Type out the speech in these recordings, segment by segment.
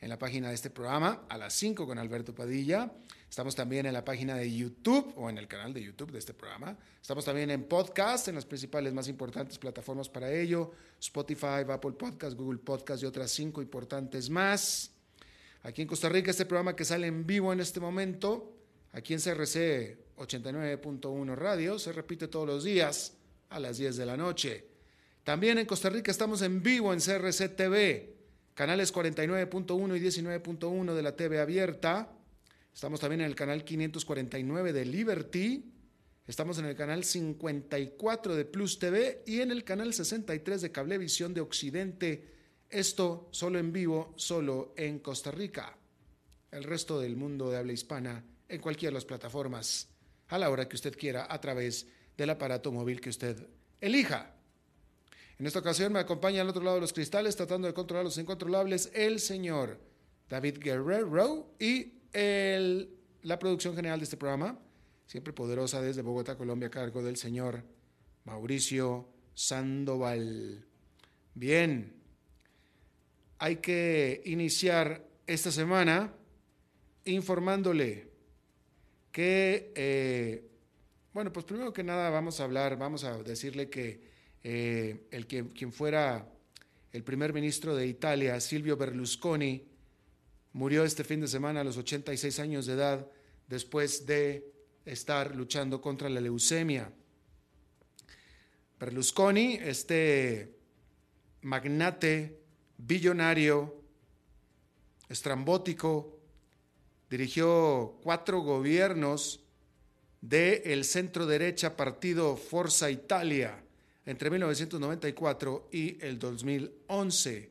en la página de este programa, a las 5 con Alberto Padilla. Estamos también en la página de YouTube o en el canal de YouTube de este programa. Estamos también en podcast, en las principales más importantes plataformas para ello, Spotify, Apple Podcast, Google Podcast y otras cinco importantes más. Aquí en Costa Rica, este programa que sale en vivo en este momento, aquí en CRC 89.1 Radio, se repite todos los días a las 10 de la noche. También en Costa Rica estamos en vivo en CRC TV, canales 49.1 y 19.1 de la TV abierta. Estamos también en el canal 549 de Liberty. Estamos en el canal 54 de Plus TV y en el canal 63 de Cablevisión de Occidente. Esto solo en vivo, solo en Costa Rica. El resto del mundo de habla hispana en cualquiera de las plataformas, a la hora que usted quiera, a través del aparato móvil que usted elija. En esta ocasión me acompaña al otro lado de los cristales, tratando de controlar los incontrolables, el señor David Guerrero y el, la producción general de este programa, siempre poderosa desde Bogotá, Colombia, a cargo del señor Mauricio Sandoval. Bien, hay que iniciar esta semana informándole que, eh, bueno, pues primero que nada vamos a hablar, vamos a decirle que eh, el que, quien fuera el primer ministro de Italia, Silvio Berlusconi, murió este fin de semana a los 86 años de edad después de estar luchando contra la leucemia. Berlusconi, este magnate, billonario, estrambótico, dirigió cuatro gobiernos del centro derecha partido Forza Italia entre 1994 y el 2011.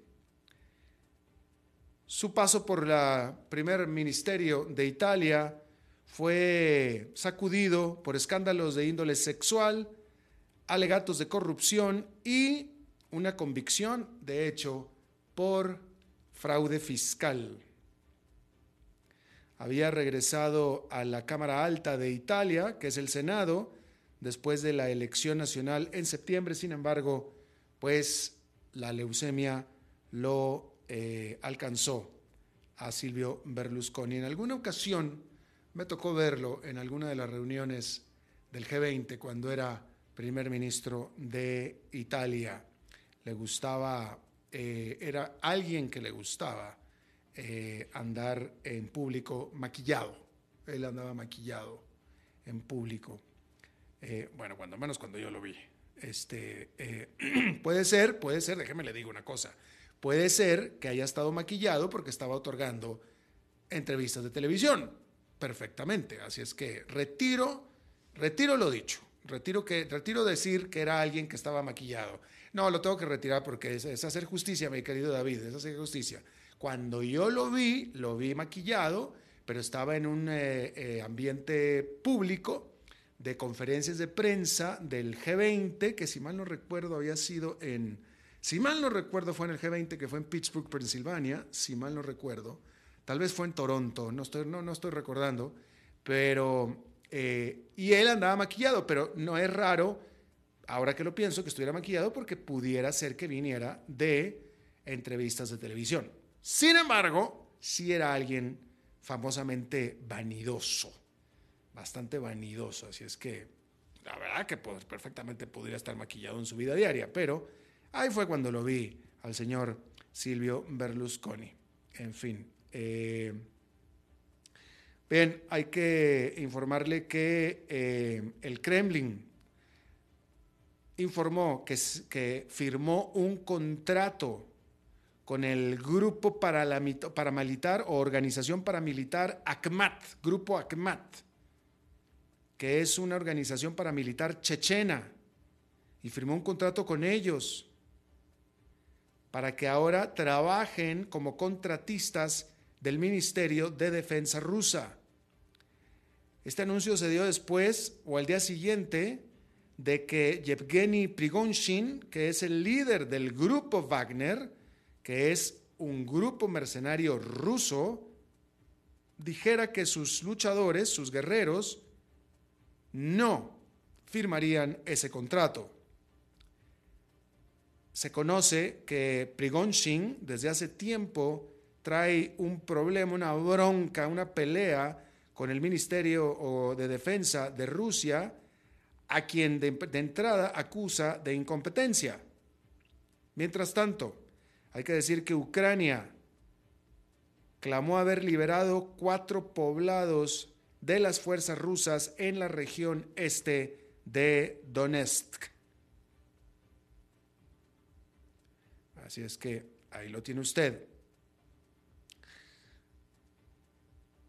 Su paso por el primer ministerio de Italia fue sacudido por escándalos de índole sexual, alegatos de corrupción y una convicción, de hecho, por fraude fiscal. Había regresado a la Cámara Alta de Italia, que es el Senado, después de la elección nacional en septiembre. Sin embargo, pues la leucemia lo eh, alcanzó a Silvio Berlusconi. En alguna ocasión me tocó verlo en alguna de las reuniones del G20 cuando era primer ministro de Italia. Le gustaba, eh, era alguien que le gustaba eh, andar en público maquillado. Él andaba maquillado en público. Bueno, cuando menos cuando yo lo vi. Este, puede ser, puede ser, déjeme le digo una cosa. Puede ser que haya estado maquillado porque estaba otorgando entrevistas de televisión. Perfectamente. Así es que retiro, retiro lo dicho. Retiro, que, retiro decir que era alguien que estaba maquillado. No, lo tengo que retirar porque es, hacer justicia, mi querido David, es hacer justicia. Cuando yo lo vi, lo vi maquillado, pero estaba en un eh, eh, ambiente público de conferencias de prensa del G20, que si mal no recuerdo había sido en, si mal no recuerdo fue en el G20, que fue en Pittsburgh, Pensilvania, si mal no recuerdo, tal vez fue en Toronto, no estoy, no, no estoy recordando, pero, eh, y él andaba maquillado, pero no es raro, ahora que lo pienso, que estuviera maquillado porque pudiera ser que viniera de entrevistas de televisión. Sin embargo, sí era alguien famosamente vanidoso bastante vanidoso, así es que la verdad que perfectamente podría estar maquillado en su vida diaria, pero ahí fue cuando lo vi al señor Silvio Berlusconi. En fin. Eh, bien, hay que informarle que eh, el Kremlin informó que, que, firmó un contrato con el grupo paramilitar o organización paramilitar AKMAT, grupo AKMAT que es una organización paramilitar chechena, y firmó un contrato con ellos para que ahora trabajen como contratistas del Ministerio de Defensa rusa. Este anuncio se dio después o al día siguiente de que Yevgeny Prigonshin, que es el líder del grupo Wagner, que es un grupo mercenario ruso, dijera que sus luchadores, sus guerreros, no firmarían ese contrato. Se conoce que Prigonshin desde hace tiempo trae un problema, una bronca, una pelea con el Ministerio de Defensa de Rusia, a quien de, de entrada acusa de incompetencia. Mientras tanto, hay que decir que Ucrania clamó haber liberado cuatro poblados de las fuerzas rusas en la región este de Donetsk. Así es que ahí lo tiene usted.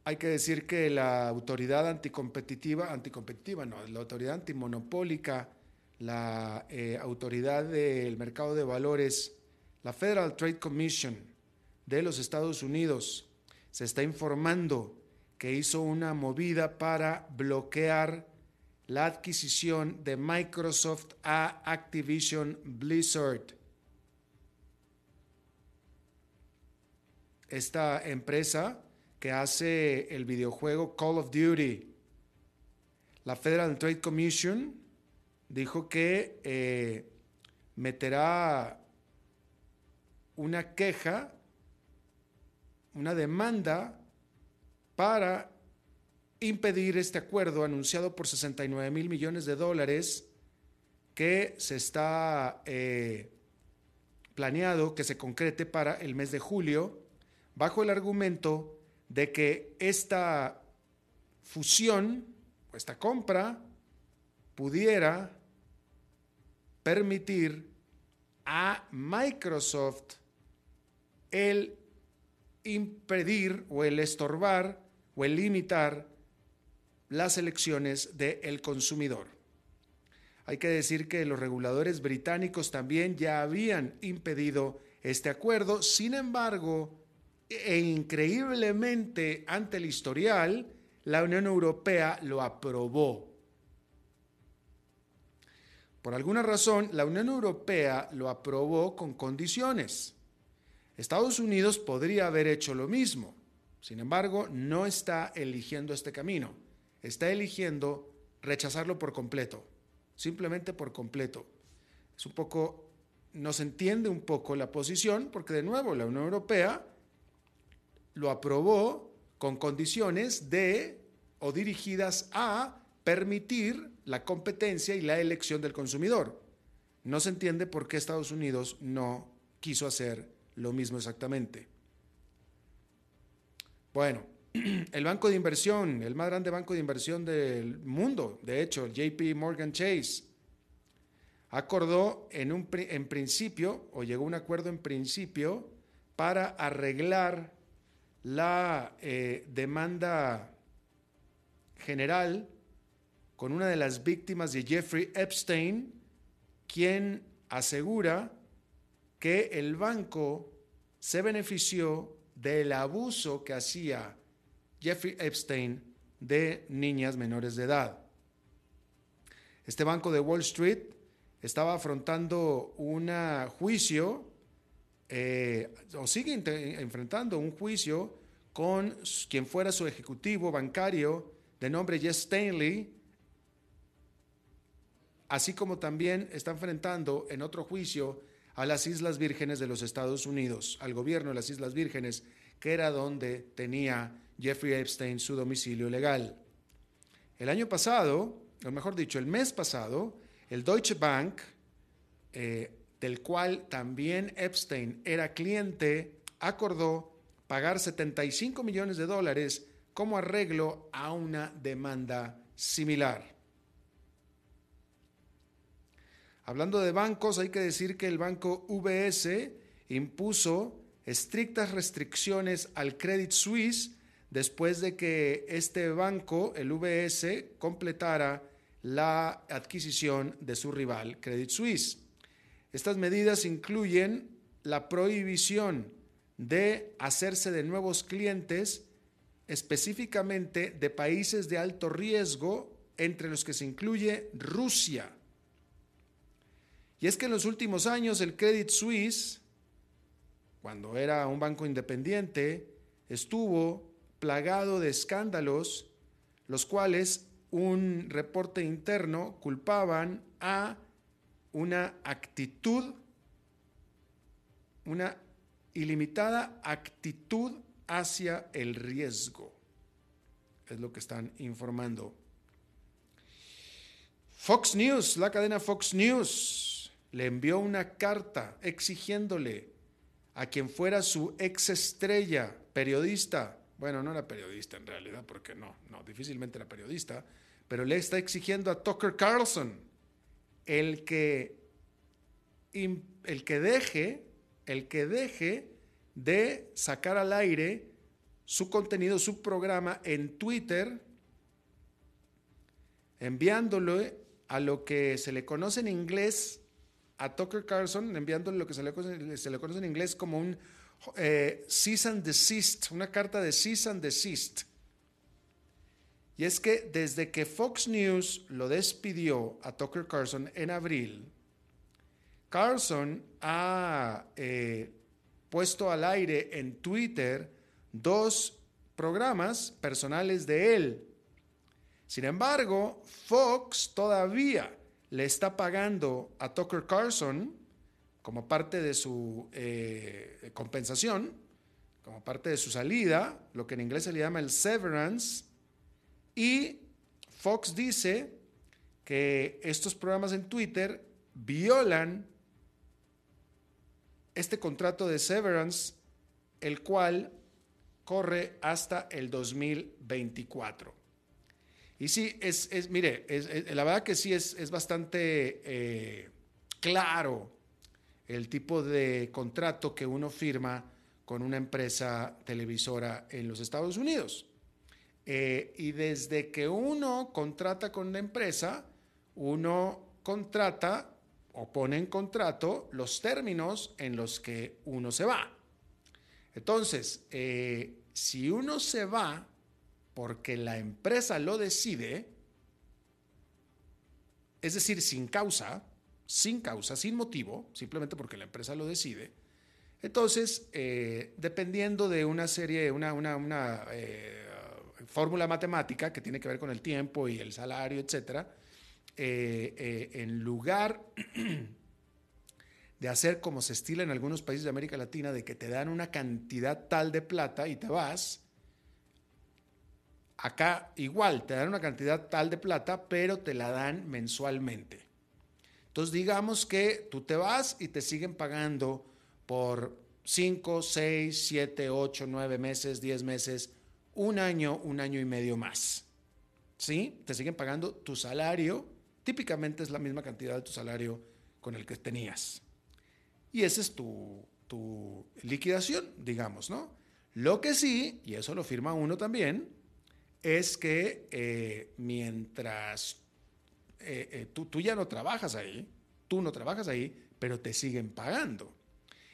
Hay que decir que la autoridad anticompetitiva, anticompetitiva, no, la autoridad antimonopólica, la eh, autoridad del mercado de valores, la Federal Trade Commission de los Estados Unidos, se está informando que hizo una movida para bloquear la adquisición de Microsoft a Activision Blizzard. Esta empresa que hace el videojuego Call of Duty, la Federal Trade Commission dijo que eh, meterá una queja, una demanda para impedir este acuerdo anunciado por 69 mil millones de dólares que se está eh, planeado que se concrete para el mes de julio, bajo el argumento de que esta fusión o esta compra pudiera permitir a Microsoft el impedir o el estorbar o el limitar las elecciones del consumidor. Hay que decir que los reguladores británicos también ya habían impedido este acuerdo, sin embargo, e increíblemente ante el historial, la Unión Europea lo aprobó. Por alguna razón, la Unión Europea lo aprobó con condiciones. Estados Unidos podría haber hecho lo mismo. Sin embargo, no está eligiendo este camino, está eligiendo rechazarlo por completo, simplemente por completo. Es un poco, nos entiende un poco la posición, porque de nuevo la Unión Europea lo aprobó con condiciones de o dirigidas a permitir la competencia y la elección del consumidor. No se entiende por qué Estados Unidos no quiso hacer lo mismo exactamente. Bueno, el banco de inversión, el más grande banco de inversión del mundo, de hecho, JP Morgan Chase, acordó en, un, en principio, o llegó a un acuerdo en principio, para arreglar la eh, demanda general con una de las víctimas de Jeffrey Epstein, quien asegura que el banco se benefició del abuso que hacía Jeffrey Epstein de niñas menores de edad. Este banco de Wall Street estaba afrontando un juicio, eh, o sigue enfrentando un juicio con quien fuera su ejecutivo bancario de nombre Jess Stanley, así como también está enfrentando en otro juicio a las Islas Vírgenes de los Estados Unidos, al gobierno de las Islas Vírgenes, que era donde tenía Jeffrey Epstein su domicilio legal. El año pasado, o mejor dicho, el mes pasado, el Deutsche Bank, eh, del cual también Epstein era cliente, acordó pagar 75 millones de dólares como arreglo a una demanda similar. Hablando de bancos, hay que decir que el banco UBS impuso estrictas restricciones al Credit Suisse después de que este banco, el UBS, completara la adquisición de su rival, Credit Suisse. Estas medidas incluyen la prohibición de hacerse de nuevos clientes, específicamente de países de alto riesgo, entre los que se incluye Rusia. Y es que en los últimos años el Credit Suisse, cuando era un banco independiente, estuvo plagado de escándalos, los cuales un reporte interno culpaban a una actitud, una ilimitada actitud hacia el riesgo. Es lo que están informando. Fox News, la cadena Fox News, le envió una carta exigiéndole a quien fuera su ex estrella, periodista, bueno, no era periodista en realidad, porque no, no, difícilmente era periodista, pero le está exigiendo a Tucker Carlson el que, el que deje, el que deje de sacar al aire su contenido, su programa en Twitter, enviándolo a lo que se le conoce en inglés a Tucker Carlson enviándole lo que se le, conoce en inglés como un eh, cease and desist, una carta de cease and desist. Y es que desde que Fox News lo despidió a Tucker Carlson en abril, Carlson ha eh, puesto al aire en Twitter dos programas personales de él. Sin embargo, Fox todavía le está pagando a Tucker Carlson como parte de su eh, compensación, como parte de su salida, lo que en inglés se le llama el severance, y Fox dice que estos programas en Twitter violan este contrato de severance, el cual corre hasta el 2024. Y sí, es, mire, la verdad que sí es, bastante eh, claro el tipo de contrato que uno firma con una empresa televisora en los Estados Unidos. Eh, y desde que uno contrata con una empresa, uno contrata o pone en contrato los términos en los que uno se va. Entonces, eh, si uno se va porque la empresa lo decide, es decir, sin causa, sin causa, sin motivo, simplemente porque la empresa lo decide, entonces, eh, dependiendo de una serie, una, eh, fórmula matemática que tiene que ver con el tiempo y el salario, etc., eh, en lugar de hacer como se estila en algunos países de América Latina, de que te dan una cantidad tal de plata y te vas, Acá igual, te dan una cantidad tal de plata, pero te la dan mensualmente. Entonces digamos que tú te vas y te siguen pagando por 5, 6, 7, 8, 9 meses, 10 meses, un año, un año y medio más. ¿Sí? Te siguen pagando tu salario, típicamente es la misma cantidad de tu salario con el que tenías. Y esa es tu, tu liquidación, digamos, ¿no? Lo que sí, y eso lo firma uno también, es que eh, mientras eh, eh, tú, tú ya no trabajas ahí, tú no trabajas ahí, pero te siguen pagando.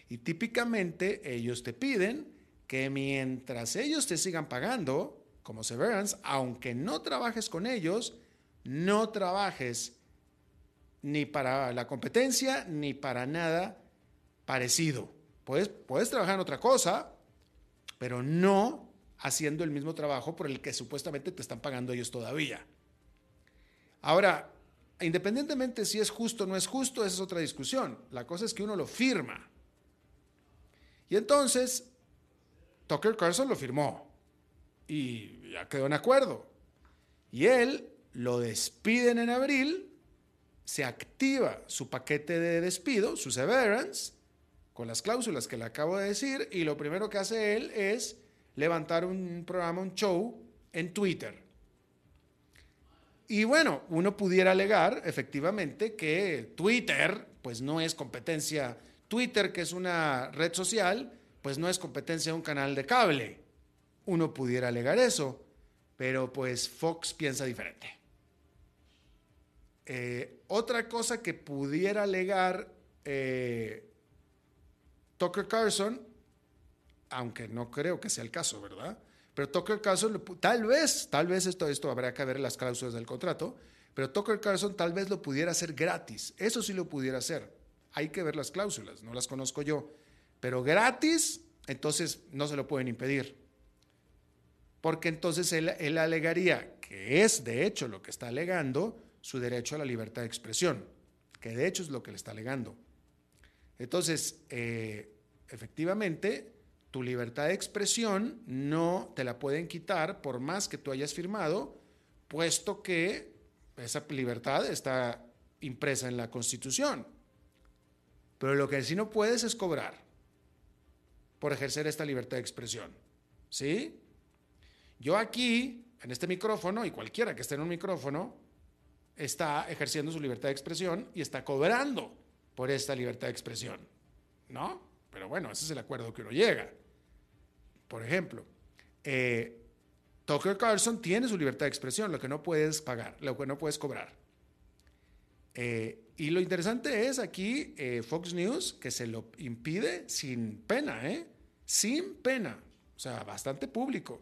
Y típicamente ellos te piden que mientras ellos te sigan pagando, como severance, aunque no trabajes con ellos, no trabajes ni para la competencia ni para nada parecido. Puedes, puedes trabajar en otra cosa, pero no haciendo el mismo trabajo por el que supuestamente te están pagando ellos todavía. Ahora, independientemente si es justo o no es justo, esa es otra discusión. La cosa es que uno lo firma. Y entonces, Tucker Carlson lo firmó y ya quedó en acuerdo. Y él lo despiden en abril, se activa su paquete de despido, su severance, con las cláusulas que le acabo de decir, y lo primero que hace él es levantar un programa, un show en Twitter. Y bueno, uno pudiera alegar efectivamente que Twitter, pues no es competencia, Twitter, que es una red social, pues no es competencia de un canal de cable. Uno pudiera alegar eso, pero pues Fox piensa diferente. Eh, otra cosa que pudiera alegar eh, Tucker Carlson, aunque no creo que sea el caso, ¿verdad? Pero Tucker Carlson, tal vez, tal vez esto, esto habrá que ver las cláusulas del contrato, pero Tucker Carlson tal vez lo pudiera hacer gratis. Eso sí lo pudiera hacer. Hay que ver las cláusulas, no las conozco yo. Pero gratis, entonces no se lo pueden impedir. Porque entonces él, él alegaría, que es de hecho lo que está alegando, su derecho a la libertad de expresión, que de hecho es lo que le está alegando. Entonces, eh, efectivamente, tu libertad de expresión no te la pueden quitar por más que tú hayas firmado, puesto que esa libertad está impresa en la Constitución. Pero lo que sí no puedes es cobrar por ejercer esta libertad de expresión. ¿Sí? Yo aquí, en este micrófono, y cualquiera que esté en un micrófono, está ejerciendo su libertad de expresión y está cobrando por esta libertad de expresión. ¿No? Pero bueno, ese es el acuerdo que uno llega. Por ejemplo, eh, Tucker Carlson tiene su libertad de expresión, lo que no puedes pagar, lo que no puedes cobrar. Eh, y lo interesante es aquí eh, Fox News que se lo impide sin pena, ¿eh? Sin pena. O sea, bastante público.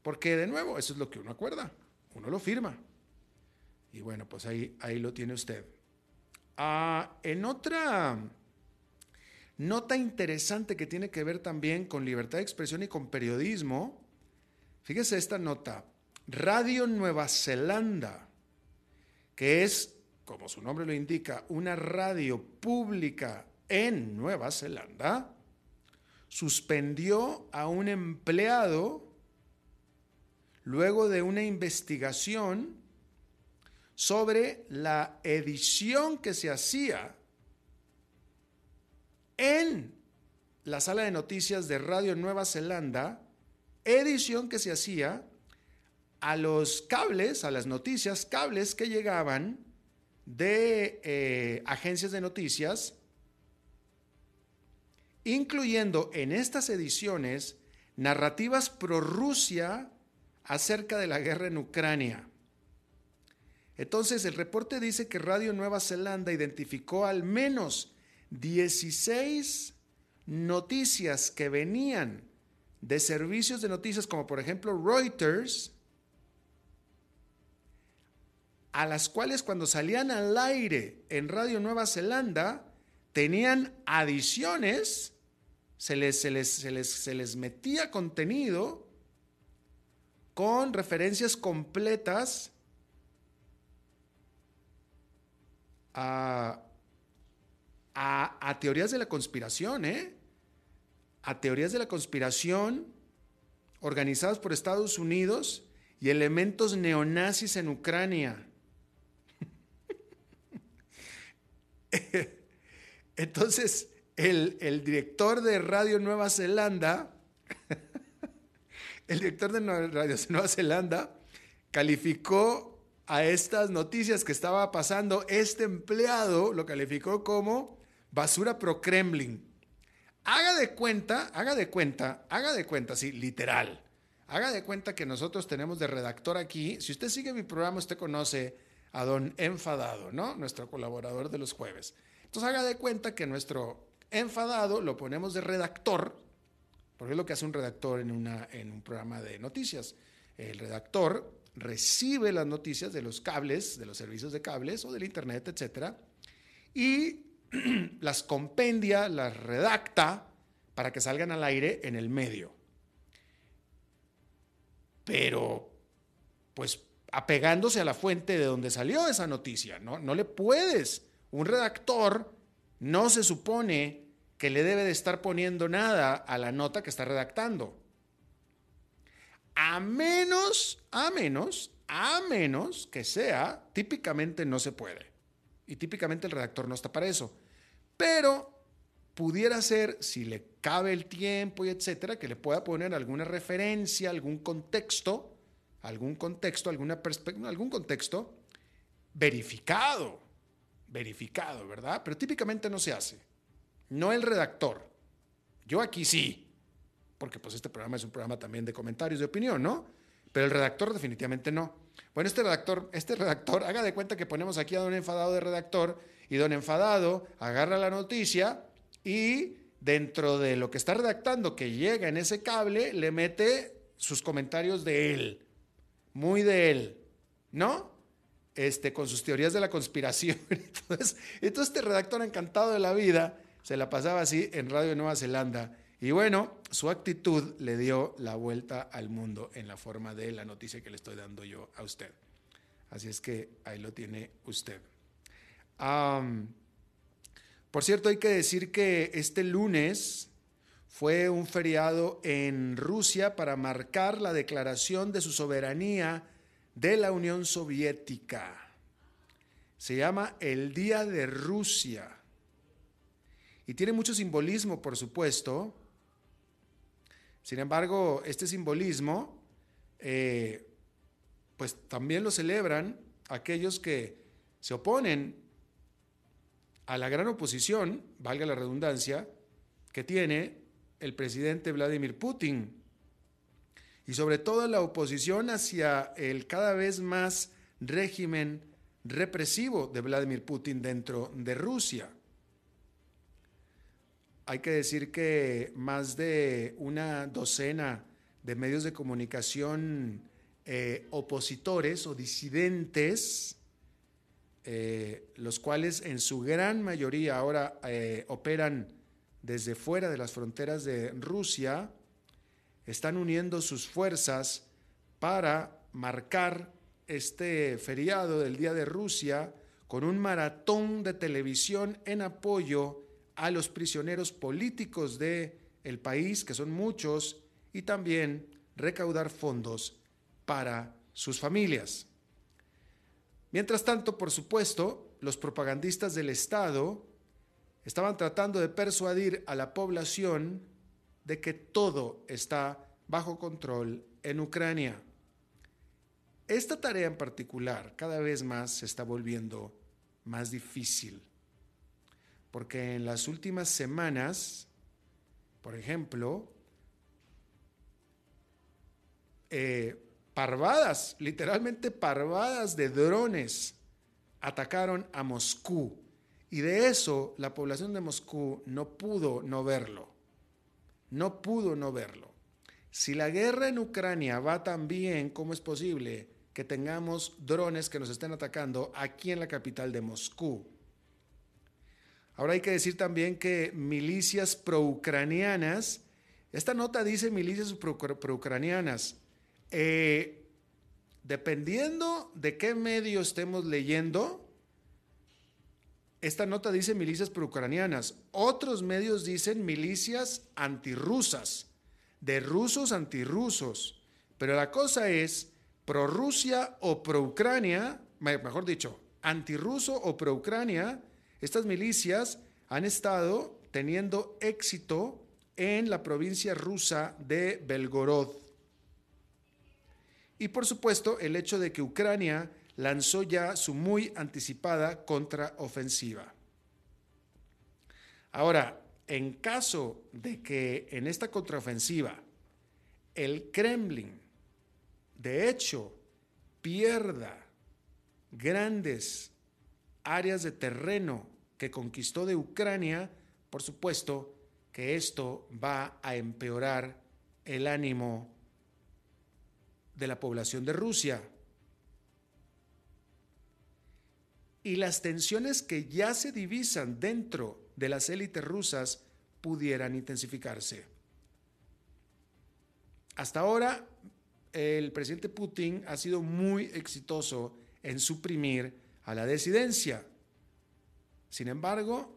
Porque de nuevo, eso es lo que uno acuerda. Uno lo firma. Y bueno, pues ahí, ahí lo tiene usted. Ah, en otra nota interesante que tiene que ver también con libertad de expresión y con periodismo, fíjese esta nota, Radio Nueva Zelanda, que es, como su nombre lo indica, una radio pública en Nueva Zelanda, suspendió a un empleado luego de una investigación sobre la edición que se hacía en la sala de noticias de Radio Nueva Zelanda, edición que se hacía a los cables, a las noticias, cables que llegaban de eh, agencias de noticias, incluyendo en estas ediciones narrativas pro Rusia acerca de la guerra en Ucrania. Entonces, el reporte dice que Radio Nueva Zelanda identificó al menos 16 noticias que venían de servicios de noticias como por ejemplo Reuters, a las cuales cuando salían al aire en Radio Nueva Zelanda tenían adiciones, se les, se les, se les, se les metía contenido con referencias completas a, teorías de la conspiración, ¿eh? A teorías de la conspiración organizadas por Estados Unidos y elementos neonazis en Ucrania. Entonces, el, el, director de Radio Nueva Zelanda, el director de Radio Nueva Zelanda, calificó a estas noticias que estaba pasando, este empleado lo calificó como basura pro Kremlin. Haga de cuenta, haga de cuenta, haga de cuenta, sí, literal. Haga de cuenta que nosotros tenemos de redactor aquí. Si usted sigue mi programa, usted conoce a don Enfadado, ¿no? Nuestro colaborador de los jueves. Entonces haga de cuenta que nuestro enfadado lo ponemos de redactor, porque es lo que hace un redactor en, una, en un programa de noticias. El redactor recibe las noticias de los cables, de los servicios de cables o del internet, etcétera, y las compendia, las redacta para que salgan al aire en el medio. Pero, pues, apegándose a la fuente de donde salió esa noticia, ¿no? No le puedes. Un redactor no se supone que le debe de estar poniendo nada a la nota que está redactando. A menos, a menos, a menos que sea, típicamente no se puede. Y típicamente el redactor no está para eso. Pero pudiera ser, si le cabe el tiempo y etcétera, que le pueda poner alguna referencia, algún contexto, algún contexto, alguna perspectiva, algún contexto verificado, verificado, ¿verdad? Pero típicamente no se hace. No el redactor. Yo aquí sí, porque pues este programa es un programa también de comentarios de opinión, ¿no? Pero el redactor definitivamente no. Bueno, este redactor, este redactor, haga de cuenta que ponemos aquí a don enfadado de redactor y don enfadado agarra la noticia y dentro de lo que está redactando que llega en ese cable le mete sus comentarios de él, muy de él, ¿no? Este, con sus teorías de la conspiración. Entonces, entonces este redactor encantado de la vida se la pasaba así en Radio Nueva Zelanda y bueno, su actitud le dio la vuelta al mundo en la forma de la noticia que le estoy dando yo a usted. Así es que ahí lo tiene usted. por cierto, hay que decir que este lunes fue un feriado en Rusia para marcar la declaración de su soberanía de la Unión Soviética. Se llama el Día de Rusia. Y tiene mucho simbolismo, por supuesto, sin embargo, este simbolismo, eh, pues también lo celebran aquellos que se oponen a la gran oposición, valga la redundancia, que tiene el presidente Vladimir Putin. Y sobre todo la oposición hacia el cada vez más régimen represivo de Vladimir Putin dentro de Rusia hay que decir que más de una docena de medios de comunicación eh, opositores o disidentes, eh, los cuales en su gran mayoría ahora eh, operan desde fuera de las fronteras de Rusia, están uniendo sus fuerzas para marcar este feriado del Día de Rusia con un maratón de televisión en apoyo a los prisioneros políticos del el país, que son muchos, y también recaudar fondos para sus familias. Mientras tanto, por supuesto, los propagandistas del Estado estaban tratando de persuadir a la población de que todo está bajo control en Ucrania. Esta tarea en particular cada vez más se está volviendo más difícil porque en las últimas semanas, por ejemplo, eh, parvadas, literalmente parvadas de drones atacaron a Moscú. Y de eso la población de Moscú no pudo no verlo. No pudo no verlo. Si la guerra en Ucrania va tan bien, ¿cómo es posible que tengamos drones que nos estén atacando aquí en la capital de Moscú? Ahora hay que decir también que milicias pro-ucranianas, esta nota dice milicias pro-ucranianas, eh, dependiendo de qué medio estemos leyendo, esta nota dice milicias pro-ucranianas, otros medios dicen milicias antirrusas, de rusos antirrusos, pero la cosa es pro-Rusia o pro-Ucrania, mejor dicho, antirruso o pro-Ucrania, estas milicias han estado teniendo éxito en la provincia rusa de Belgorod. Y por supuesto el hecho de que Ucrania lanzó ya su muy anticipada contraofensiva. Ahora, en caso de que en esta contraofensiva el Kremlin, de hecho, pierda grandes áreas de terreno que conquistó de Ucrania, por supuesto que esto va a empeorar el ánimo de la población de Rusia. Y las tensiones que ya se divisan dentro de las élites rusas pudieran intensificarse. Hasta ahora, el presidente Putin ha sido muy exitoso en suprimir a la desidencia. Sin embargo,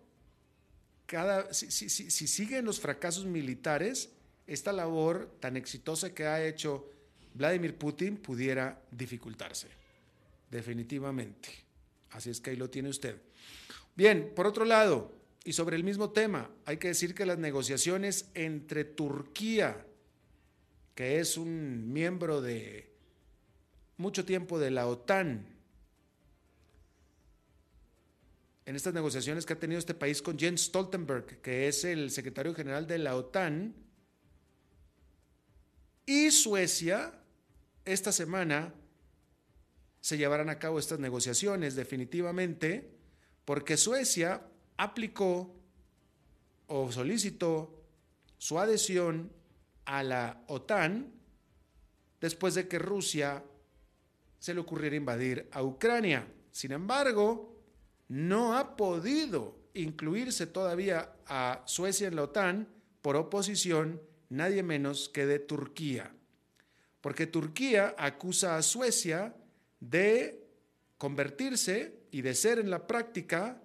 cada, si, si, siguen los fracasos militares, esta labor tan exitosa que ha hecho Vladimir Putin pudiera dificultarse. Definitivamente. Así es que ahí lo tiene usted. Bien, por otro lado, y sobre el mismo tema, hay que decir que las negociaciones entre Turquía, que es un miembro de mucho tiempo de la OTAN, en estas negociaciones que ha tenido este país con Jens Stoltenberg, que es el secretario general de la OTAN, y Suecia, esta semana se llevarán a cabo estas negociaciones definitivamente, porque Suecia aplicó o solicitó su adhesión a la OTAN después de que Rusia se le ocurriera invadir a Ucrania. Sin embargo, no ha podido incluirse todavía a Suecia en la OTAN por oposición nadie menos que de Turquía. Porque Turquía acusa a Suecia de convertirse y de ser en la práctica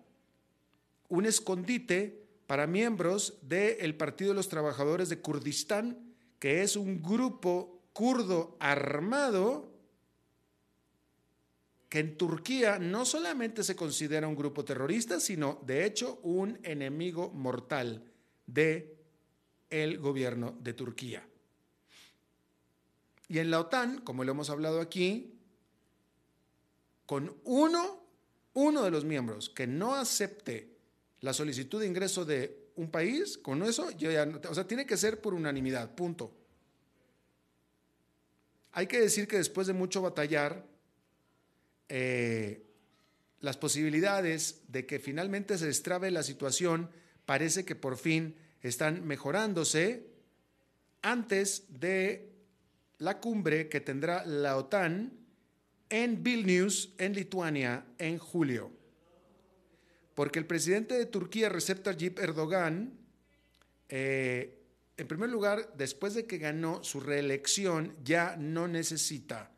un escondite para miembros del Partido de los Trabajadores de Kurdistán, que es un grupo kurdo armado que en Turquía no solamente se considera un grupo terrorista, sino de hecho un enemigo mortal de el gobierno de Turquía. Y en la OTAN, como lo hemos hablado aquí, con uno, uno de los miembros que no acepte la solicitud de ingreso de un país, con eso, o sea, tiene que ser por unanimidad, punto. Hay que decir que después de mucho batallar, eh, las posibilidades de que finalmente se destrabe la situación parece que por fin están mejorándose antes de la cumbre que tendrá la OTAN en Vilnius, en Lituania, en julio. Porque el presidente de Turquía, Recep Tayyip Erdogan, eh, en primer lugar, después de que ganó su reelección, ya no necesita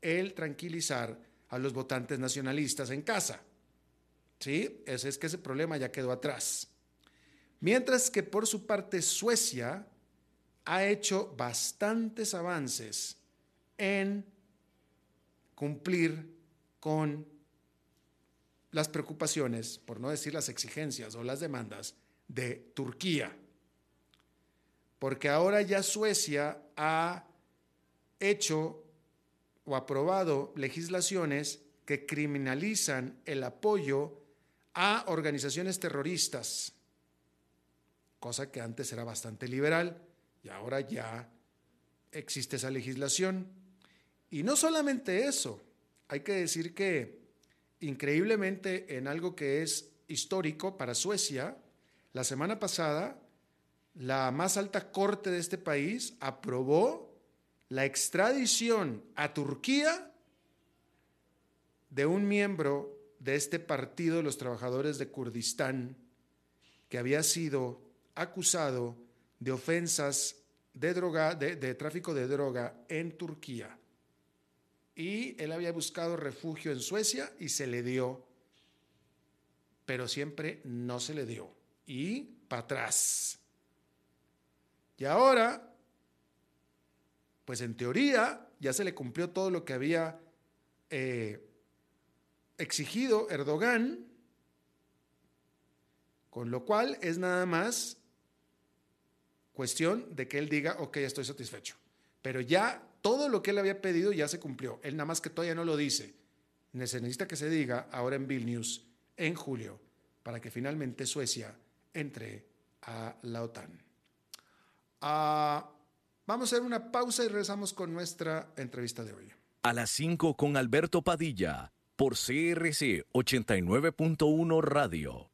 el tranquilizar a los votantes nacionalistas en casa. ¿Sí? Ese es que ese problema ya quedó atrás. Mientras que por su parte Suecia ha hecho bastantes avances en cumplir con las preocupaciones, por no decir las exigencias o las demandas de Turquía. Porque ahora ya Suecia ha hecho o aprobado legislaciones que criminalizan el apoyo a organizaciones terroristas, cosa que antes era bastante liberal y ahora ya existe esa legislación. Y no solamente eso, hay que decir que increíblemente en algo que es histórico para Suecia, la semana pasada la más alta corte de este país aprobó la extradición a Turquía de un miembro de este partido de los trabajadores de Kurdistán que había sido acusado de ofensas de, droga, de, tráfico de droga en Turquía. Y él había buscado refugio en Suecia y se le dio, pero siempre no se le dio. Y para atrás. Y ahora pues en teoría ya se le cumplió todo lo que había eh, exigido Erdogan, con lo cual es nada más cuestión de que él diga, ok, estoy satisfecho. Pero ya todo lo que él había pedido ya se cumplió. Él nada más que todavía no lo dice. necesita que se diga ahora en Vilnius, en julio, para que finalmente Suecia entre a la OTAN. Ah, Vamos a hacer una pausa y regresamos con nuestra entrevista de hoy. A las 5 con Alberto Padilla por CRC 89.1 Radio.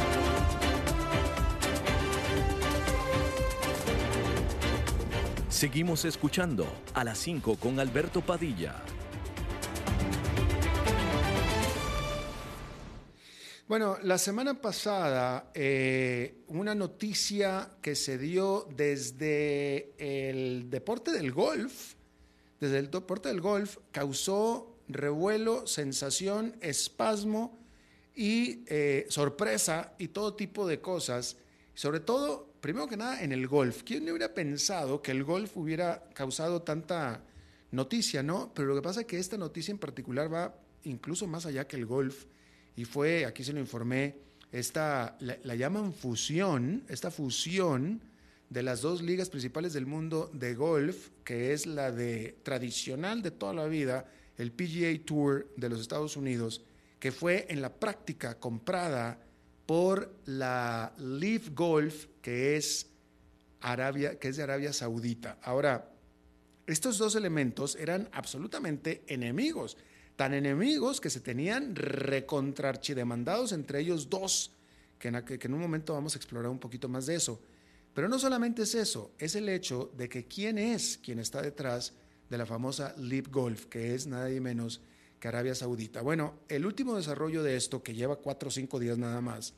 Seguimos escuchando a las 5 con Alberto Padilla. Bueno, la semana pasada eh, una noticia que se dio desde el deporte del golf, desde el deporte del golf, causó revuelo, sensación, espasmo y eh, sorpresa y todo tipo de cosas, sobre todo primero que nada, en el golf. ¿Quién hubiera pensado que el golf hubiera causado tanta noticia, no? Pero lo que pasa es que esta noticia en particular va incluso más allá que el golf. Y fue, aquí se lo informé, esta, la, llaman fusión, esta fusión de las dos ligas principales del mundo de golf, que es la de tradicional de toda la vida, el PGA Tour de los Estados Unidos, que fue en la práctica comprada por la Leaf Golf, que es, Arabia, que es de Arabia Saudita. Ahora, estos dos elementos eran absolutamente enemigos, tan enemigos que se tenían recontrarchidemandados entre ellos dos, que en, que en un momento vamos a explorar un poquito más de eso. Pero no solamente es eso, es el hecho de que quién es quien está detrás de la famosa Leaf Golf, que es nada menos que Arabia Saudita. Bueno, el último desarrollo de esto, que lleva cuatro o cinco días nada más,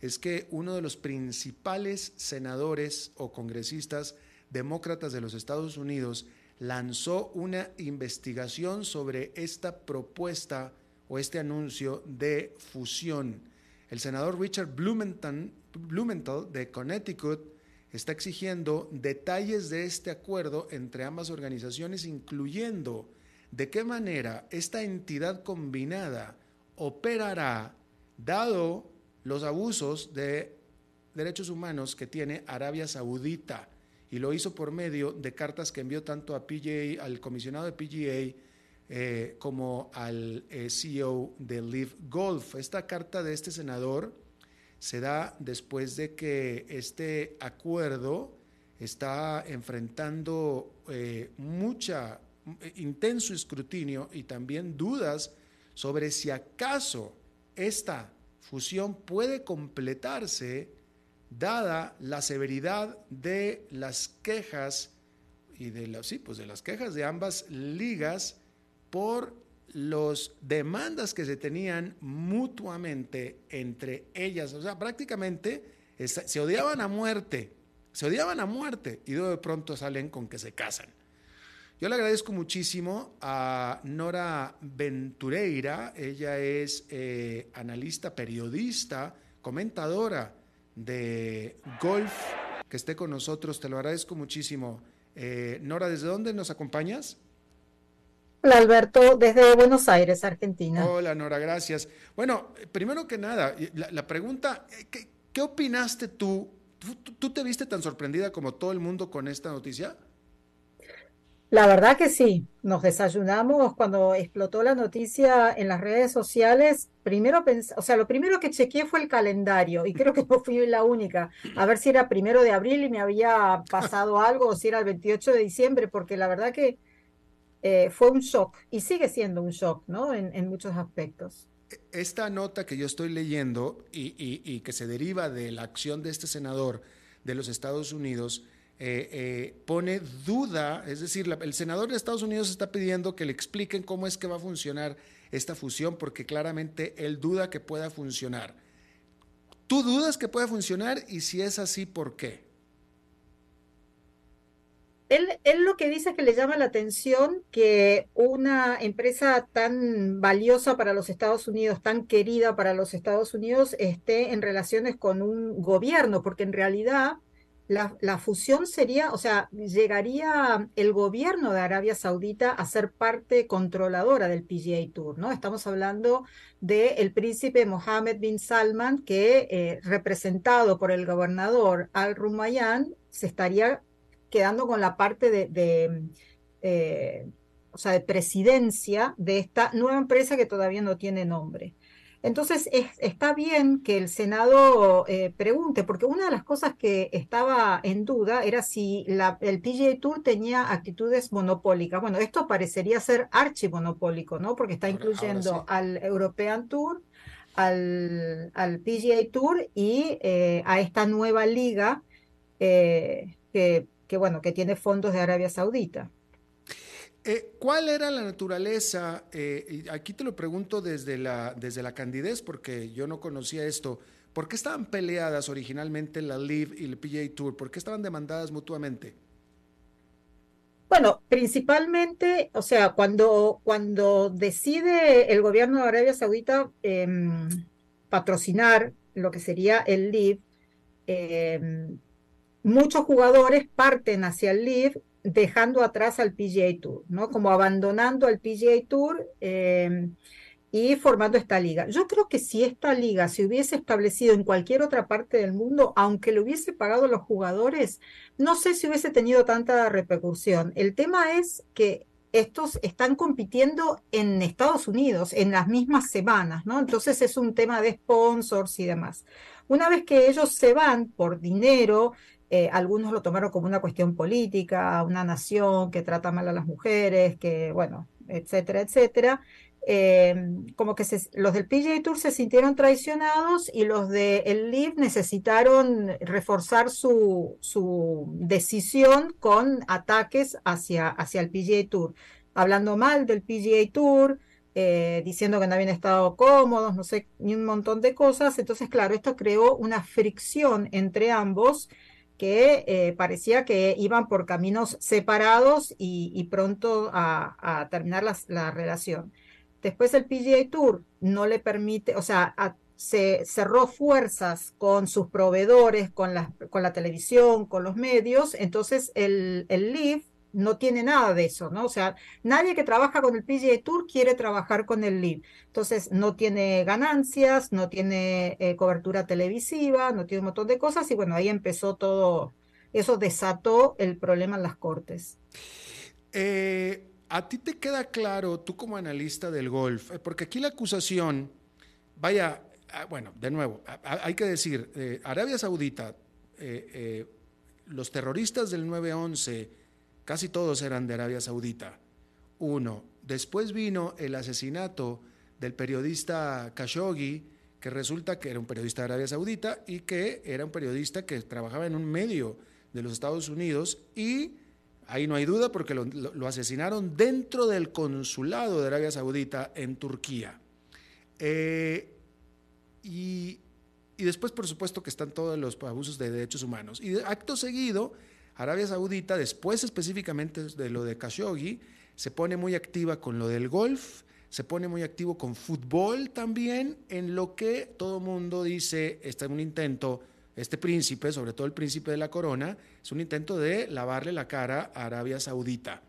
es que uno de los principales senadores o congresistas demócratas de los Estados Unidos lanzó una investigación sobre esta propuesta o este anuncio de fusión. El senador Richard Blumenthal, de Connecticut está exigiendo detalles de este acuerdo entre ambas organizaciones, incluyendo de qué manera esta entidad combinada operará dado los abusos de derechos humanos que tiene Arabia Saudita y lo hizo por medio de cartas que envió tanto a al comisionado de PGA, eh, como al eh, CEO de Live Golf. Esta carta de este senador se da después de que este acuerdo está enfrentando eh, mucha intenso escrutinio y también dudas sobre si acaso esta fusión puede completarse dada la severidad de las quejas y de las, sí, pues de las quejas de ambas ligas por las demandas que se tenían mutuamente entre ellas. O sea, prácticamente se odiaban a muerte, se odiaban a muerte y de pronto salen con que se casan. Yo le agradezco muchísimo a Nora Ventureira, ella es eh, analista, periodista, comentadora de golf, que esté con nosotros, te lo agradezco muchísimo. Eh, Nora, ¿desde dónde nos acompañas? Hola Alberto, desde Buenos Aires, Argentina. Hola Nora, gracias. Bueno, primero que nada, la, pregunta, ¿qué, ¿qué, opinaste tú? ¿Tú te viste tan sorprendida como todo el mundo con esta noticia? La verdad que sí, nos desayunamos cuando explotó la noticia en las redes sociales. Primero o sea, lo primero que chequeé fue el calendario y creo que no fui la única. A ver si era primero de abril y me había pasado algo o si era el 28 de diciembre, porque la verdad que eh, fue un shock y sigue siendo un shock, ¿no? En, en muchos aspectos. esta nota que yo estoy leyendo y, que se deriva de la acción de este senador de los Estados Unidos, eh, eh, pone duda, es decir, el senador de Estados Unidos está pidiendo que le expliquen cómo es que va a funcionar esta fusión, porque claramente él duda que pueda funcionar. ¿Tú dudas que pueda funcionar? Y si es así, ¿por qué? Él, él, lo que dice es que le llama la atención que una empresa tan valiosa para los Estados Unidos, tan querida para los Estados Unidos, esté en relaciones con un gobierno, porque en realidad la, fusión sería, o sea, llegaría el gobierno de Arabia Saudita a ser parte controladora del PGA Tour, ¿no? Estamos hablando del príncipe Mohammed bin Salman, que eh, representado por el gobernador Al Rumayyan, se estaría quedando con la parte de, eh, o sea, de presidencia de esta nueva empresa que todavía no tiene nombre. Entonces, está bien que el Senado eh, pregunte, porque una de las cosas que estaba en duda era si el PGA Tour tenía actitudes monopólicas. Bueno, esto parecería ser archimonopólico, ¿no? Porque está incluyendo al European Tour, al, PGA Tour y eh, a esta nueva liga eh, que, que, bueno, que tiene fondos de Arabia Saudita. Eh, ¿Cuál era la naturaleza? Eh, aquí te lo pregunto desde la, desde la candidez, porque yo no conocía esto. ¿Por qué estaban peleadas originalmente la LIV y el PGA Tour? ¿Por qué estaban demandadas mutuamente? Bueno, principalmente, o sea, cuando, cuando decide el gobierno de Arabia Saudita em, patrocinar lo que sería el LIV, em, muchos jugadores parten hacia el LIV dejando atrás al PGA Tour, ¿no? Como abandonando al PGA Tour eh, y formando esta liga. Yo creo que si esta liga se hubiese establecido en cualquier otra parte del mundo, aunque le hubiese pagado a los jugadores, no sé si hubiese tenido tanta repercusión. El tema es que estos están compitiendo en Estados Unidos en las mismas semanas, ¿no? Entonces es un tema de sponsors y demás. Una vez que ellos se van por dinero, eh, algunos lo tomaron como una cuestión política, una nación que trata mal a las mujeres, que bueno, etcétera, etcétera. Em, como que los del PGA Tour se sintieron traicionados y los del el LIV necesitaron reforzar su, su decisión con ataques hacia, hacia el PGA Tour, hablando mal del PGA Tour, eh, diciendo que no habían estado cómodos, no sé, ni un montón de cosas. Entonces, claro, esto creó una fricción entre ambos que eh, parecía que iban por caminos separados y, pronto a, terminar la relación. Después el PGA Tour no le permite, o sea, se cerró fuerzas con sus proveedores, con la, televisión, con los medios, entonces el, el no tiene nada de eso, ¿no? O sea, nadie que trabaja con el PGA Tour quiere trabajar con el LIV. Entonces, no tiene ganancias, no tiene eh, cobertura televisiva, no tiene un montón de cosas y bueno, ahí empezó todo, eso desató el problema en las cortes. Eh, ¿A ti te queda claro, tú como analista del golf, eh, porque aquí la acusación, vaya, ah, bueno, de nuevo, hay que decir, Arabia Saudita, los terroristas del 9-11, Casi todos eran de Arabia Saudita. Uno. Después vino el asesinato del periodista Khashoggi, que resulta que era un periodista de Arabia Saudita y que era un periodista que trabajaba en un medio de los Estados Unidos y ahí no hay duda porque lo, asesinaron dentro del consulado de Arabia Saudita en Turquía. Eh, y, y, después, por supuesto, que están todos los abusos de derechos humanos. Y acto seguido, Arabia Saudita, después específicamente de lo de Khashoggi, se pone muy activa con lo del golf, se pone muy activo con fútbol también, en lo que todo mundo dice, está en un intento, este príncipe, sobre todo el príncipe de la corona, es un intento de lavarle la cara a Arabia Saudita.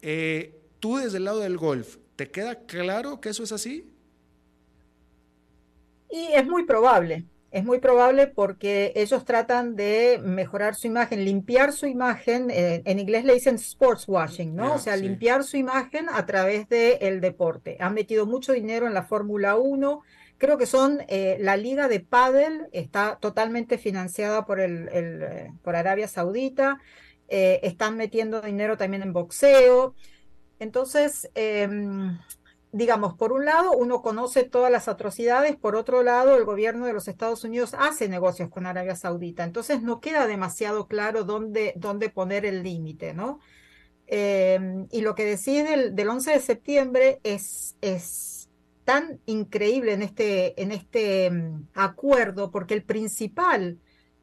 Eh, tú desde el lado del golf, ¿te queda claro que eso es así? Y es muy probable. Es muy probable porque ellos tratan de mejorar su imagen, limpiar su imagen, eh, en inglés le dicen sports washing, ¿no? o sea, limpiar su imagen a través del deporte. Han metido mucho dinero en la Fórmula 1, creo que son, eh, la liga de pádel está totalmente financiada por, el, eh, por Arabia Saudita, están metiendo dinero también en boxeo. Entonces, em, digamos, por un lado, uno conoce todas las atrocidades, por otro lado, el gobierno de los Estados Unidos hace negocios con Arabia Saudita, entonces no queda demasiado claro dónde, dónde poner el límite, ¿no? Em, y lo que decís del, del 11 de septiembre es, es tan increíble en este, en este mm, acuerdo, porque el principal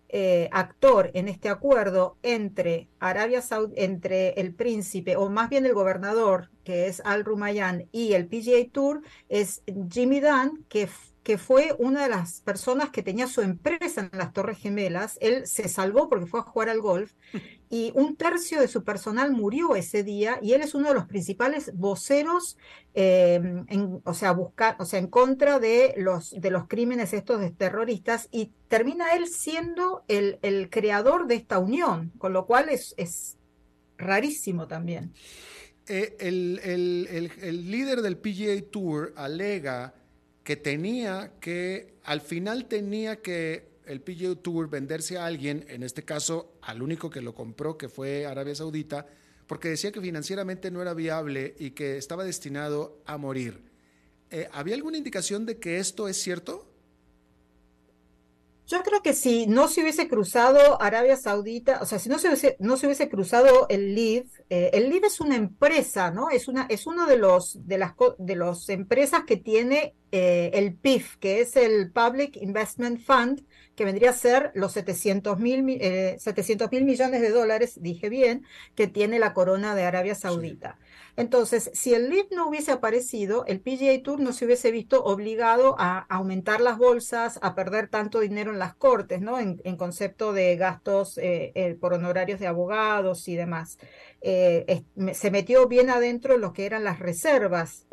eh, actor en este acuerdo entre Arabia Saudita, entre el príncipe, o más bien el gobernador, que es Al Rumayyan, y el PGA Tour, es Jimmy Dunn, que que fue una de las personas que tenía su empresa en las Torres Gemelas. Él se salvó porque fue a jugar al golf y un tercio de su personal murió ese día y él es uno de los principales voceros, em, en, o, sea, buscar, o sea, en contra de los, de los crímenes estos terroristas y termina él siendo el, el creador de esta unión, con lo cual es, es rarísimo también. Eh, el, el, el líder del PGA Tour alega que tenía que, al final tenía que el PGA Tour venderse a alguien, en este caso al único que lo compró, que fue Arabia Saudita, porque decía que financieramente no era viable y que estaba destinado a morir. Eh, ¿Había alguna indicación de que esto es cierto? Yo creo que si no se hubiese cruzado Arabia Saudita, o sea, si no se hubiese, no se hubiese cruzado el LIV, eh, el LIV es una empresa, ¿no? Es una, es uno de los de las de las empresas que tiene eh, el PIF, que es el Public Investment Fund, que vendría a ser los 700 mil eh, millones de dólares, dije bien, que tiene la corona de Arabia Saudita. Entonces, si el LIV no hubiese aparecido, el PGA Tour no se hubiese visto obligado a aumentar las bolsas, a perder tanto dinero en las cortes, ¿no? En, concepto de gastos eh, eh, por honorarios de abogados y demás. Eh, se metió bien adentro lo que eran las reservas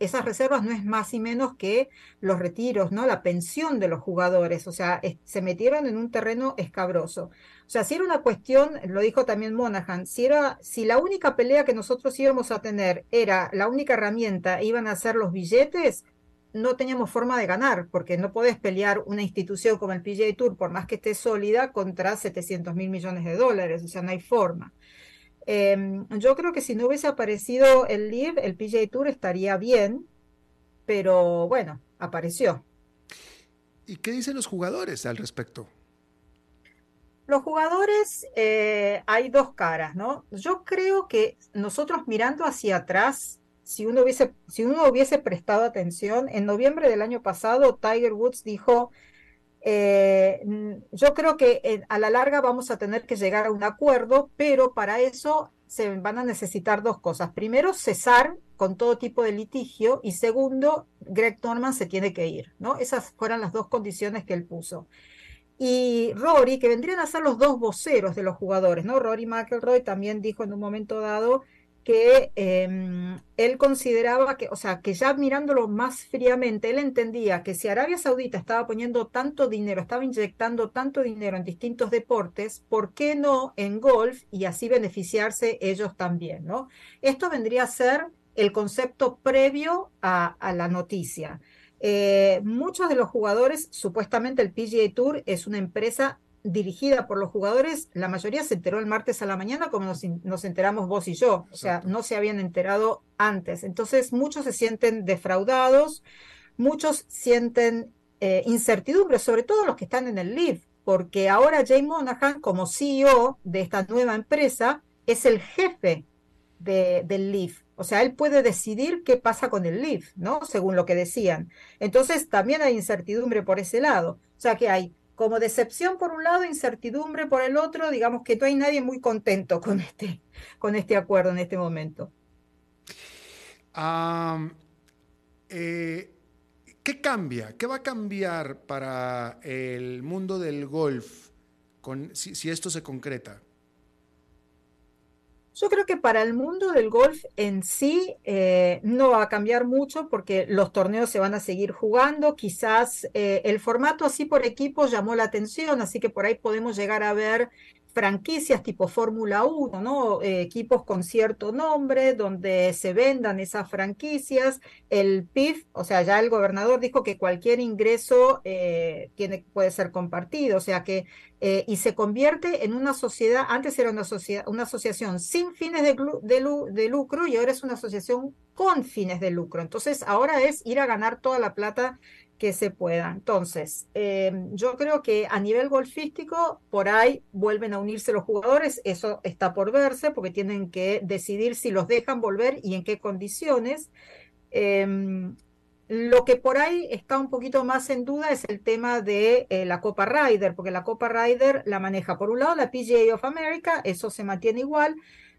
esas reservas no es más y menos que los retiros, ¿no? La pensión de los jugadores, o sea, se metieron en un terreno escabroso. O sea, si era una cuestión, lo dijo también Monaghan, si, era, si la única pelea que nosotros íbamos a tener era la única herramienta, iban a ser los billetes, no teníamos forma de ganar, porque no podés pelear una institución como el PGA Tour, por más que esté sólida, contra 700 mil millones de dólares, o sea, no hay forma. Em, yo creo que si no hubiese aparecido el LIV, el PGA Tour estaría bien, pero bueno, apareció. ¿Y qué dicen los jugadores al respecto? Los jugadores, eh, hay dos caras, ¿no? Yo creo que nosotros mirando hacia atrás, si uno hubiese, si uno hubiese prestado atención, en noviembre del año pasado, Tiger Woods dijo, eh, yo creo que eh, a la larga vamos a tener que llegar a un acuerdo, pero para eso se van a necesitar dos cosas. Primero, cesar con todo tipo de litigio y segundo, Greg Norman se tiene que ir, ¿no? Esas fueron las dos condiciones que él puso y Rory, que vendrían a ser los dos voceros de los jugadores, ¿no? Rory McElroy también dijo en un momento dado que em, él consideraba que, o sea, que ya mirándolo más fríamente, él entendía que si Arabia Saudita estaba poniendo tanto dinero, estaba inyectando tanto dinero en distintos deportes, ¿por qué no en golf y así beneficiarse ellos también, ¿no? Esto vendría a ser el concepto previo a la noticia. Eh, muchos de los jugadores, supuestamente el PGA Tour es una empresa dirigida por los jugadores, la mayoría se enteró el martes a la mañana como nos, enteramos vos y yo, o sea, no se habían enterado antes. Entonces, muchos se sienten defraudados, muchos sienten eh, incertidumbre, sobre todo los que están en el LIV, porque ahora Jay Monahan, como CEO de esta nueva empresa, es el jefe del LIV. O sea, él puede decidir qué pasa con el LIV, ¿no? Según lo que decían. Entonces, también hay incertidumbre por ese lado. O sea, que hay como decepción por un lado, incertidumbre por el otro, digamos que no hay nadie muy contento con este, con este acuerdo en este momento. Eh, ¿Qué cambia? ¿Qué va a cambiar para el mundo del golf con, si esto se concreta? Yo creo que para el mundo del golf en sí eh, no va a cambiar mucho porque los torneos se van a seguir jugando. Quizás eh, el formato así por equipo llamó la atención, así que por ahí podemos llegar a ver franquicias tipo Fórmula 1, ¿no? Eh, equipos con cierto nombre donde se vendan esas franquicias. El PIF, o sea, ya el gobernador dijo que cualquier ingreso eh, tiene, puede ser compartido, o sea que, eh, y se convierte en una sociedad, antes era una, sociedad, una asociación sin fines de, de lucro y ahora es una asociación con fines de lucro. Entonces, ahora es ir a ganar toda la plata que se pueda. Entonces, em, yo creo que a nivel golfístico, por ahí vuelven a unirse los jugadores, eso está por verse, porque tienen que decidir si los dejan volver y en qué condiciones. Em, lo que por ahí está un poquito más en duda es el tema de eh, la Copa Ryder, porque la Copa Ryder la maneja por un lado la PGA of America, eso se mantiene igual,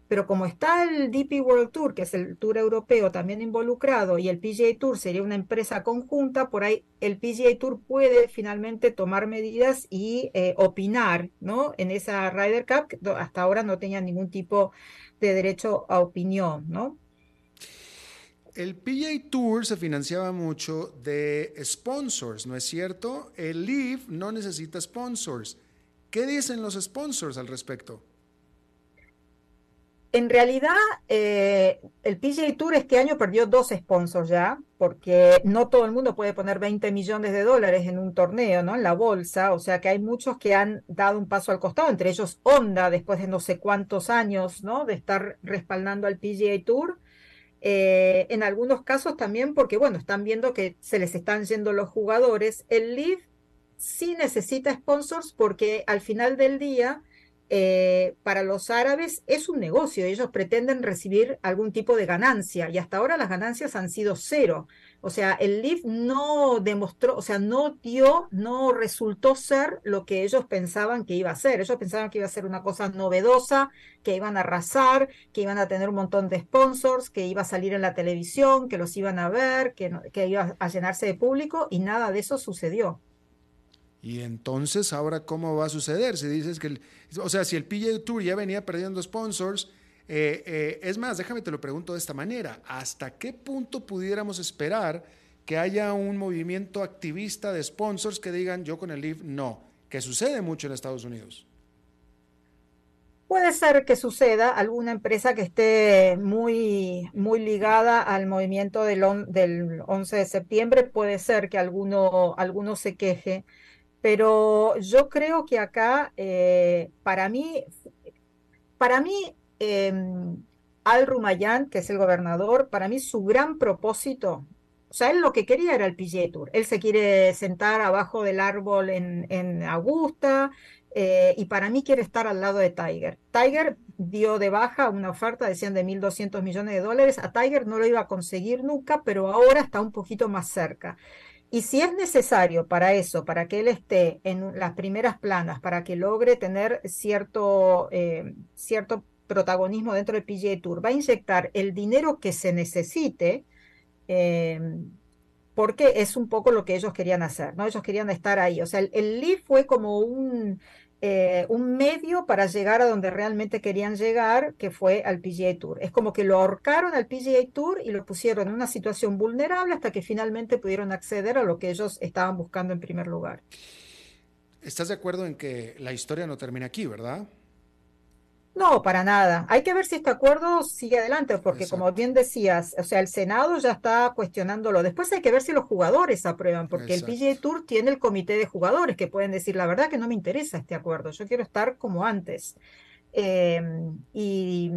pero como está el DP World Tour, que es el tour europeo también involucrado, y el PGA Tour sería una empresa conjunta, por ahí el PGA Tour puede finalmente tomar medidas y eh, opinar, ¿no? En esa Ryder Cup, que hasta ahora no tenía ningún tipo de derecho a opinión, ¿no? El PGA Tour se financiaba mucho de sponsors, ¿no es cierto? El Leaf no necesita sponsors. ¿Qué dicen los sponsors al respecto? En realidad, eh, el PGA Tour este año perdió dos sponsors ya, porque no todo el mundo puede poner 20 millones de dólares en un torneo, ¿no? En la bolsa, o sea que hay muchos que han dado un paso al costado, entre ellos Honda, después de no sé cuántos años, ¿no? De estar respaldando al PGA Tour. Eh, en algunos casos también porque, bueno, están viendo que se les están yendo los jugadores. El Leaf sí necesita sponsors porque al final del día eh, para los árabes es un negocio, ellos pretenden recibir algún tipo de ganancia y hasta ahora las ganancias han sido cero. O sea, el LIF no demostró, o sea, no dio, no resultó ser lo que ellos pensaban que iba a ser. Ellos pensaban que iba a ser una cosa novedosa, que iban a arrasar, que iban a tener un montón de sponsors, que iba a salir en la televisión, que los iban a ver, que, que iba a llenarse de público y nada de eso sucedió. Y entonces, ahora, ¿cómo va a suceder? Si dices que, o sea, si el PGA Tour ya venía perdiendo sponsors, eh, eh, es más, déjame te lo pregunto de esta manera, ¿hasta qué punto pudiéramos esperar que haya un movimiento activista de sponsors que digan yo con el LIV no? Que sucede mucho en Estados Unidos. Puede ser que suceda alguna empresa que esté muy, muy ligada al movimiento del, del 11 de septiembre, puede ser que alguno, alguno se queje pero yo creo que acá, eh, para mí, para mí, em, Al Rumayán, que es el gobernador, para mí su gran propósito, o sea, él lo que quería era el Tour. Él se quiere sentar abajo del árbol en, en Augusta eh, y para mí quiere estar al lado de Tiger. Tiger dio de baja una oferta, decían de 1.200 millones de dólares. A Tiger no lo iba a conseguir nunca, pero ahora está un poquito más cerca. Y si es necesario para eso, para que él esté en las primeras planas, para que logre tener cierto, eh, cierto protagonismo dentro del PGA Tour, va a inyectar el dinero que se necesite, em, porque es un poco lo que ellos querían hacer, ¿no? Ellos querían estar ahí. O sea, el, el fue como un, eh, un medio para llegar a donde realmente querían llegar, que fue al PGA Tour. Es como que lo ahorcaron al PGA Tour y lo pusieron en una situación vulnerable hasta que finalmente pudieron acceder a lo que ellos estaban buscando en primer lugar. ¿Estás de acuerdo en que la historia no termina aquí, verdad? No, para nada. Hay que ver si este acuerdo sigue adelante, porque como bien decías, o sea, el Senado ya está cuestionándolo. Después hay que ver si los jugadores aprueban, porque el PGA Tour tiene el comité de jugadores que pueden decir, la verdad que no me interesa este acuerdo, yo quiero estar como antes. Em, y,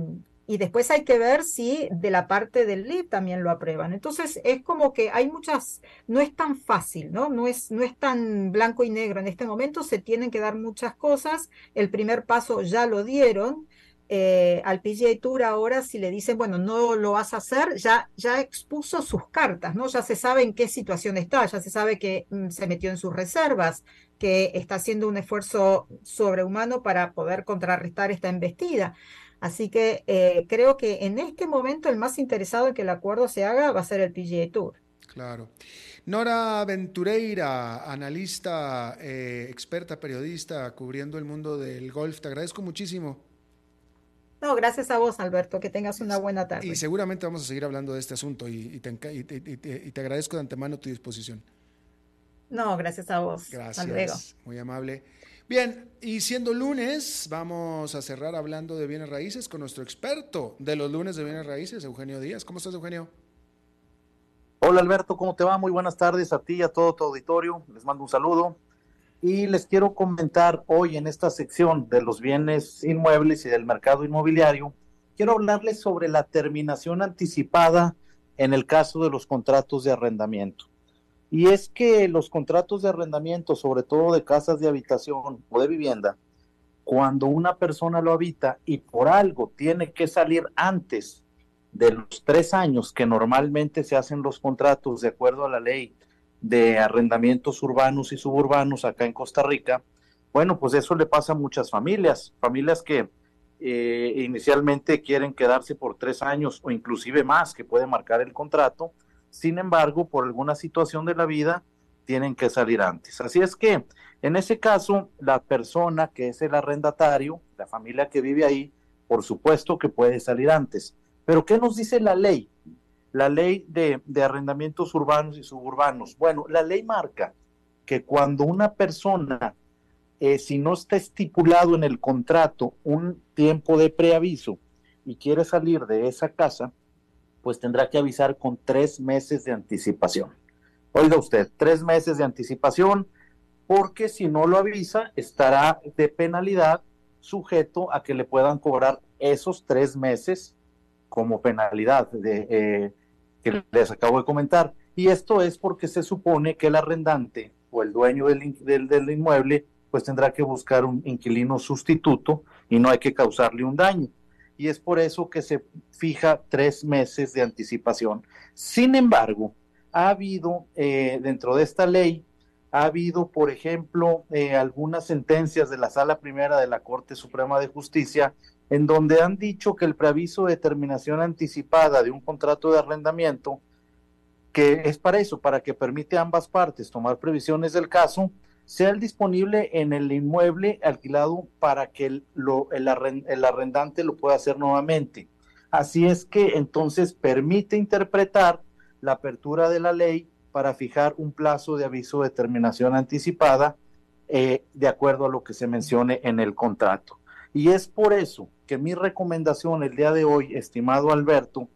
y, después hay que ver si de la parte del LIB también lo aprueban. Entonces es como que hay muchas, no es tan fácil, ¿no? No es, no es tan blanco y negro. En este momento se tienen que dar muchas cosas. El primer paso ya lo dieron. Eh, al PGA Tour ahora si le dicen, bueno, no lo vas a hacer, ya, ya expuso sus cartas, ¿no? Ya se sabe en qué situación está, ya se sabe que mm, se metió en sus reservas, que está haciendo un esfuerzo sobrehumano para poder contrarrestar esta embestida. Así que eh, creo que en este momento el más interesado en que el acuerdo se haga va a ser el PGA Tour. Claro. Nora Ventureira, analista, eh, experta, periodista, cubriendo el mundo del golf, te agradezco muchísimo. No, gracias a vos, Alberto. Que tengas una buena tarde. Y seguramente vamos a seguir hablando de este asunto y, te, agradezco de antemano tu disposición. No, gracias a vos. Gracias. Muy amable. Bien, y siendo lunes, vamos a cerrar hablando de bienes raíces con nuestro experto de los lunes de bienes raíces, Eugenio Díaz. ¿Cómo estás, Eugenio? Hola Alberto, ¿cómo te va? Muy buenas tardes a ti y a todo tu auditorio. Les mando un saludo. Y les quiero comentar hoy en esta sección de los bienes inmuebles y del mercado inmobiliario, quiero hablarles sobre la terminación anticipada en el caso de los contratos de arrendamiento. Y es que los contratos de arrendamiento, sobre todo de casas de habitación o de vivienda, cuando una persona lo habita y por algo tiene que salir antes de los tres años que normalmente se hacen los contratos de acuerdo a la ley de arrendamientos urbanos y suburbanos acá en Costa Rica, bueno, pues eso le pasa a muchas familias, familias que eh, inicialmente quieren quedarse por tres años o inclusive más, que puede marcar el contrato, sin embargo, por alguna situación de la vida, tienen que salir antes. Así es que, en ese caso, la persona que es el arrendatario, la familia que vive ahí, por supuesto que puede salir antes. Pero, ¿qué nos dice la ley? La ley de, arrendamientos urbanos y suburbanos. Bueno, la ley marca que cuando una persona, eh, si no está estipulado en el contrato un tiempo de preaviso y quiere salir de esa casa, pues tendrá que avisar con tres meses de anticipación. Oiga usted, tres meses de anticipación, porque si no lo avisa, estará de penalidad sujeto a que le puedan cobrar esos tres meses como penalidad de, eh, que les acabo de comentar. Y esto es porque se supone que el arrendante o el dueño del, del, del inmueble pues tendrá que buscar un inquilino sustituto y no hay que causarle un daño y es por eso que se fija tres meses de anticipación. Sin embargo, ha habido eh, dentro de esta ley, ha habido, por ejemplo, eh, algunas sentencias de la Sala Primera de la Corte Suprema de Justicia en donde han dicho que el preaviso de terminación anticipada de un contrato de arrendamiento, que es para eso, para que permite a ambas partes tomar previsiones del caso, sea el disponible en el inmueble alquilado para que el, lo, el, arrendante lo pueda hacer nuevamente. Así es que entonces permite interpretar la apertura de la ley para fijar un plazo de aviso de terminación anticipada eh, de acuerdo a lo que se mencione en el contrato. Y es por eso que mi recomendación el día de hoy, estimado Alberto,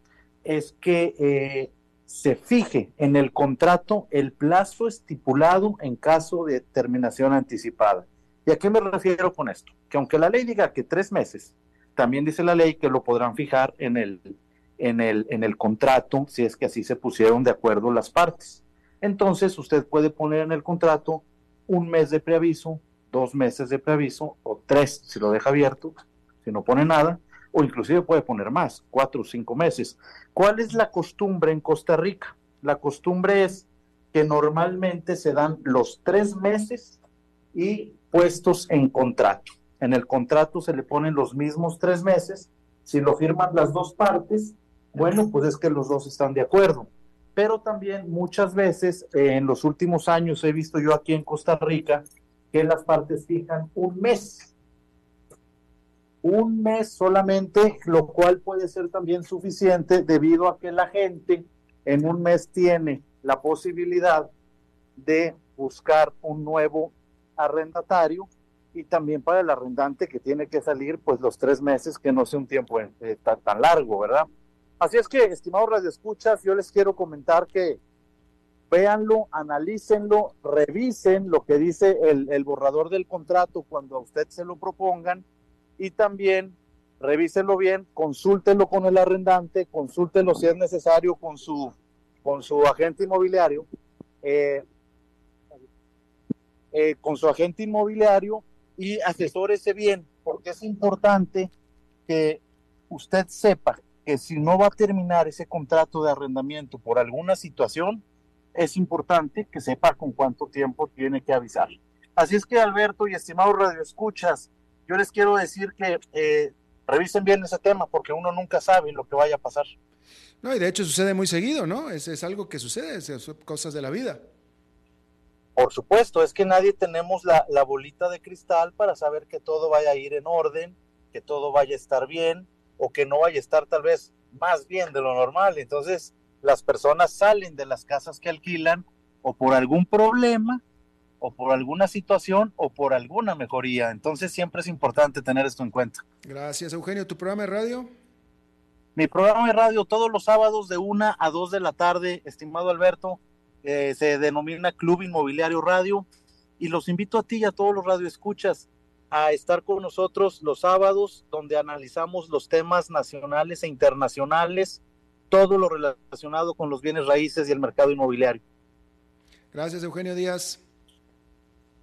es que eh, se fije en el contrato el plazo estipulado en caso de terminación anticipada. ¿Y a qué me refiero con esto? Que aunque la ley diga que tres meses, también dice la ley que lo podrán fijar en el, en el, en el contrato si es que así se pusieron de acuerdo las partes. Entonces usted puede poner en el contrato un mes de preaviso, dos meses de preaviso o tres si lo deja abierto, si no pone nada, o inclusive puede poner más, cuatro o cinco meses. ¿Cuál es la costumbre en Costa Rica? La costumbre es que normalmente se dan los tres meses y puestos en contrato. En el contrato se le ponen los mismos tres meses. Si lo firman las dos partes, bueno, pues es que los dos están de acuerdo. Pero también muchas veces eh, en los últimos años he visto yo aquí en Costa Rica que las partes fijan un mes un mes solamente, lo cual puede ser también suficiente debido a que la gente en un mes tiene la posibilidad de buscar un nuevo arrendatario y también para el arrendante que tiene que salir pues los tres meses que no sea un tiempo eh, tan, tan, largo, ¿verdad? Así es que, estimados escuchas yo les quiero comentar que véanlo, analícenlo, revisen lo que dice el, el borrador del contrato cuando a usted se lo propongan y también revísenlo bien, consúltenlo con el arrendante, consúltenlo si es necesario con su, con su agente inmobiliario, eh, eh, con su agente inmobiliario y asesórese bien, porque es importante que usted sepa que si no va a terminar ese contrato de arrendamiento por alguna situación, es importante que sepa con cuánto tiempo tiene que avisar. Así es que Alberto y estimados radioescuchas, yo les quiero decir que eh, revisen bien ese tema porque uno nunca sabe lo que vaya a pasar. No, y de hecho sucede muy seguido, ¿no? Es, es algo que sucede, son cosas de la vida. Por supuesto, es que nadie tenemos la, la, bolita de cristal para saber que todo vaya a ir en orden, que todo vaya a estar bien o que no vaya a estar tal vez más bien de lo normal. Entonces, las personas salen de las casas que alquilan o por algún problema o por alguna situación o por alguna mejoría. Entonces siempre es importante tener esto en cuenta. Gracias, Eugenio. ¿Tu programa de radio? Mi programa de radio todos los sábados de una a dos de la tarde, estimado Alberto, eh, se denomina Club Inmobiliario Radio y los invito a ti y a todos los radioescuchas a estar con nosotros los sábados donde analizamos los temas nacionales e internacionales, todo lo relacionado con los bienes raíces y el mercado inmobiliario. Gracias, Eugenio Díaz.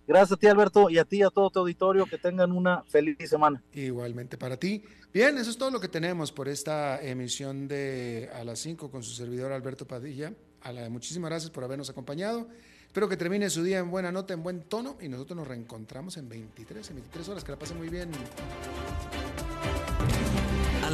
Gracias a ti, Alberto, y a ti, a todo tu auditorio, que tengan una feliz semana. Igualmente para ti. Bien, eso es todo lo que tenemos por esta emisión de A las 5 con su servidor Alberto Padilla. A la, muchísimas gracias por habernos acompañado. Espero que termine su día en buena nota, en buen tono, y nosotros nos reencontramos en 23, en 23 horas. Que la pasen muy bien.